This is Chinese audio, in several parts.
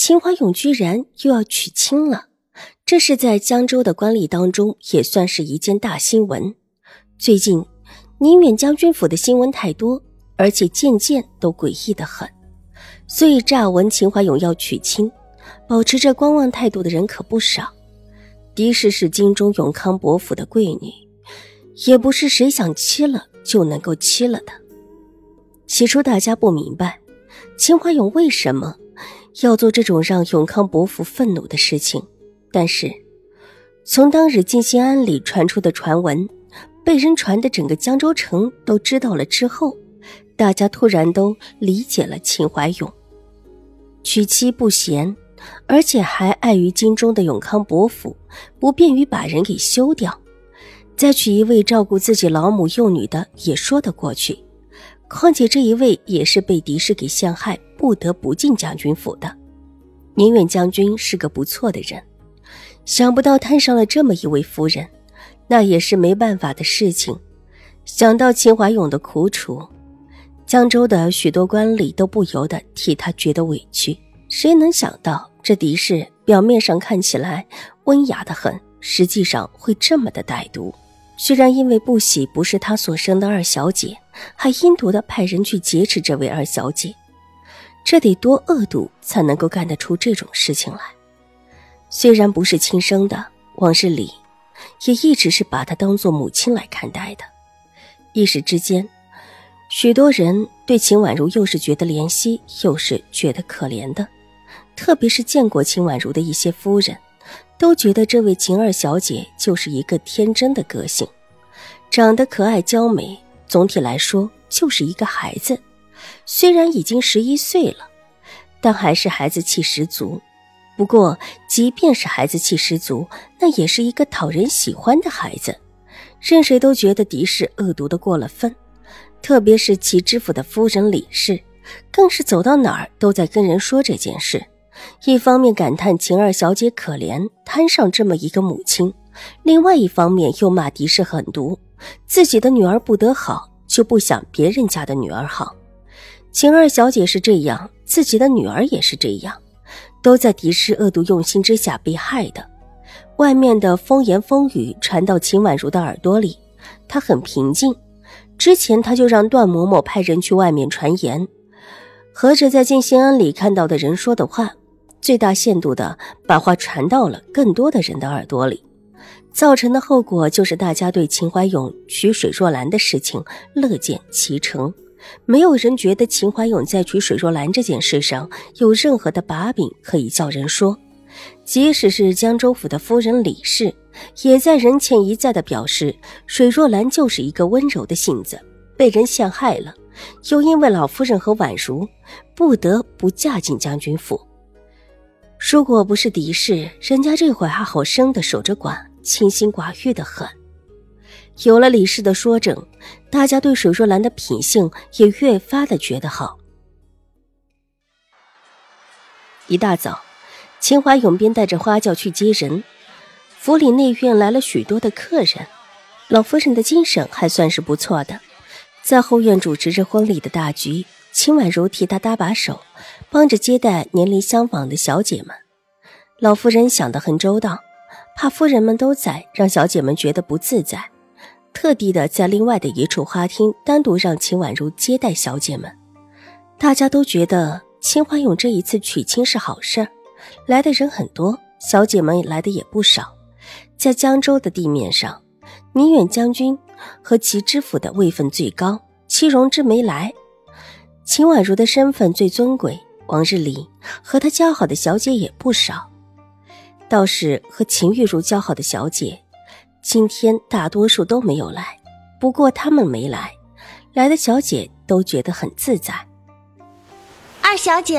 秦怀勇居然又要娶亲了，这是在江州的官吏当中也算是一件大新闻。最近宁远将军府的新闻太多，而且件件都诡异的很，所以乍闻秦怀勇要娶亲，保持着观望态度的人可不少。的氏是京中永康伯府的贵女，也不是谁想欺了就能够欺了的。起初大家不明白秦怀勇为什么。要做这种让永康伯府愤怒的事情，但是从当日静心庵里传出的传闻，被人传的整个江州城都知道了之后，大家突然都理解了秦怀勇。娶妻不贤，而且还碍于京中的永康伯府不便于把人给休掉，再娶一位照顾自己老母幼女的也说得过去。况且这一位也是被敌视给陷害，不得不进将军府的。宁远将军是个不错的人，想不到摊上了这么一位夫人，那也是没办法的事情。想到秦怀勇的苦楚，江州的许多官吏都不由得替他觉得委屈。谁能想到这狄氏表面上看起来温雅的很，实际上会这么的歹毒？虽然因为不喜不是他所生的二小姐。还阴毒的派人去劫持这位二小姐，这得多恶毒才能够干得出这种事情来？虽然不是亲生的，往日里也一直是把她当做母亲来看待的。一时之间，许多人对秦婉如又是觉得怜惜，又是觉得可怜的。特别是见过秦婉如的一些夫人，都觉得这位秦二小姐就是一个天真的个性，长得可爱娇美。总体来说，就是一个孩子，虽然已经十一岁了，但还是孩子气十足。不过，即便是孩子气十足，那也是一个讨人喜欢的孩子，任谁都觉得狄氏恶毒的过了分。特别是齐知府的夫人李氏，更是走到哪儿都在跟人说这件事，一方面感叹秦二小姐可怜，摊上这么一个母亲；另外一方面又骂狄氏狠毒。自己的女儿不得好，就不想别人家的女儿好。秦二小姐是这样，自己的女儿也是这样，都在敌视恶毒用心之下被害的。外面的风言风语传到秦婉如的耳朵里，她很平静。之前她就让段嬷嬷派人去外面传言，合着在静心庵里看到的人说的话，最大限度的把话传到了更多的人的耳朵里。造成的后果就是，大家对秦怀勇娶水若兰的事情乐见其成，没有人觉得秦怀勇在娶水若兰这件事上有任何的把柄可以叫人说。即使是江州府的夫人李氏，也在人前一再的表示，水若兰就是一个温柔的性子，被人陷害了，又因为老夫人和婉如不得不嫁进将军府。如果不是狄氏，人家这会还好生的守着寡。清心寡欲的很，有了李氏的说证，大家对水若兰的品性也越发的觉得好。一大早，秦怀永便带着花轿去接人，府里内院来了许多的客人，老夫人的精神还算是不错的，在后院主持着婚礼的大局，秦婉如替他搭把手，帮着接待年龄相仿的小姐们。老夫人想得很周到。怕夫人们都在，让小姐们觉得不自在，特地的在另外的一处花厅单独让秦婉如接待小姐们。大家都觉得秦怀勇这一次娶亲是好事儿，来的人很多，小姐们来的也不少。在江州的地面上，宁远将军和齐知府的位分最高，戚荣之没来，秦婉如的身份最尊贵。往日里和她交好的小姐也不少。倒是和秦玉茹交好的小姐，今天大多数都没有来。不过他们没来，来的小姐都觉得很自在。二小姐，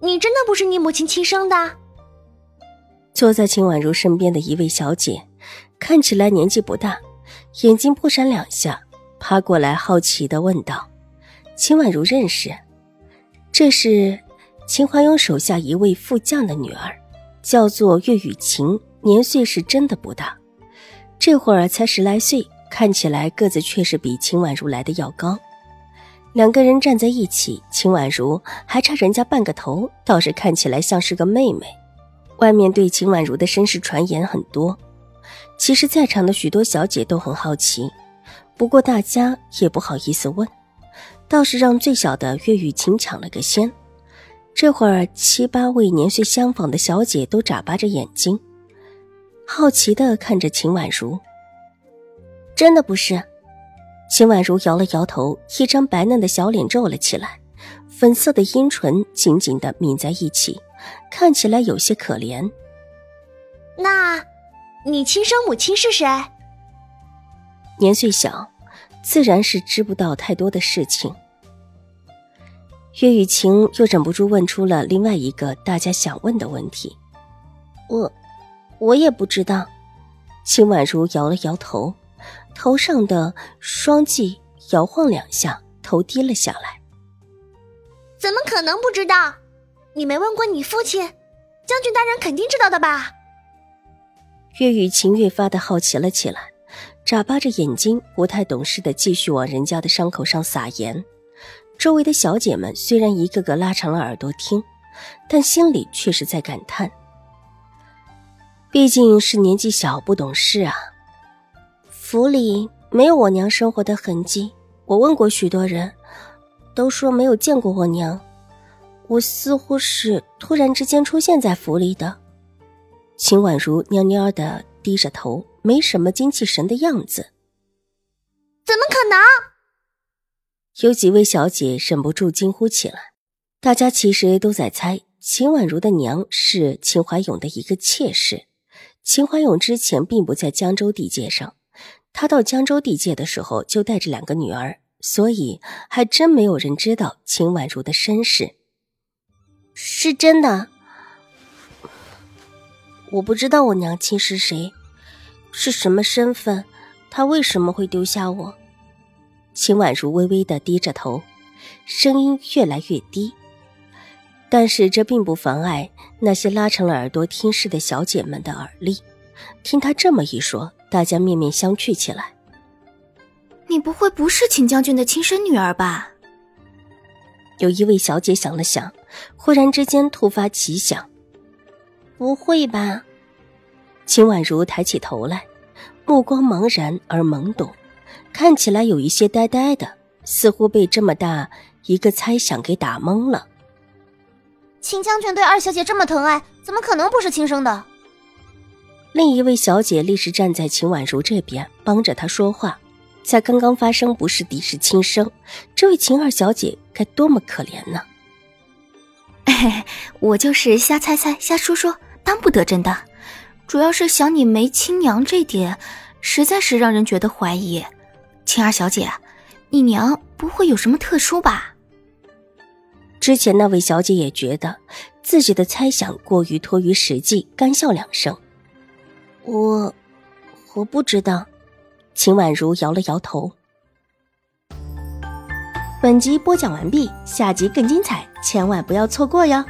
你真的不是你母亲亲生的？坐在秦婉如身边的一位小姐，看起来年纪不大，眼睛不闪两下，趴过来好奇的问道：“秦婉如认识？这是秦怀勇手下一位副将的女儿，叫做岳雨晴，年岁是真的不大，这会儿才十来岁，看起来个子确实比秦婉如来的要高。”两个人站在一起，秦婉如还差人家半个头，倒是看起来像是个妹妹。外面对秦婉如的身世传言很多，其实，在场的许多小姐都很好奇，不过大家也不好意思问，倒是让最小的岳雨晴抢了个先。这会儿，七八位年岁相仿的小姐都眨巴着眼睛，好奇的看着秦婉如。真的不是。秦婉如摇了摇头，一张白嫩的小脸皱了起来，粉色的阴唇紧紧的抿在一起，看起来有些可怜。那，你亲生母亲是谁？年岁小，自然是知不到太多的事情。岳雨晴又忍不住问出了另外一个大家想问的问题：“我，我也不知道。”秦婉如摇了摇头。头上的双髻摇晃两下，头低了下来。怎么可能不知道？你没问过你父亲，将军大人肯定知道的吧？岳雨晴越发的好奇了起来，眨巴着眼睛，不太懂事的继续往人家的伤口上撒盐。周围的小姐们虽然一个个拉长了耳朵听，但心里却是在感叹：毕竟是年纪小，不懂事啊。府里没有我娘生活的痕迹，我问过许多人，都说没有见过我娘。我似乎是突然之间出现在府里的。秦婉如蔫蔫的低着头，没什么精气神的样子。怎么可能？有几位小姐忍不住惊呼起来。大家其实都在猜，秦婉如的娘是秦怀勇的一个妾室。秦怀勇之前并不在江州地界上。他到江州地界的时候，就带着两个女儿，所以还真没有人知道秦婉如的身世。是真的，我不知道我娘亲是谁，是什么身份，他为什么会丢下我？秦婉如微微的低着头，声音越来越低，但是这并不妨碍那些拉长了耳朵听事的小姐们的耳力。听他这么一说。大家面面相觑起来。你不会不是秦将军的亲生女儿吧？有一位小姐想了想，忽然之间突发奇想：“不会吧？”秦婉如抬起头来，目光茫然而懵懂，看起来有一些呆呆的，似乎被这么大一个猜想给打懵了。秦将军对二小姐这么疼爱，怎么可能不是亲生的？另一位小姐立时站在秦婉如这边，帮着她说话。才刚刚发生，不是敌是亲生，这位秦二小姐该多么可怜呢？我就是瞎猜猜、瞎说说，当不得真的。主要是想你没亲娘这点，实在是让人觉得怀疑。秦二小姐，你娘不会有什么特殊吧？之前那位小姐也觉得自己的猜想过于脱于实际，干笑两声。我，我不知道。秦婉如摇了摇头。本集播讲完毕，下集更精彩，千万不要错过哟。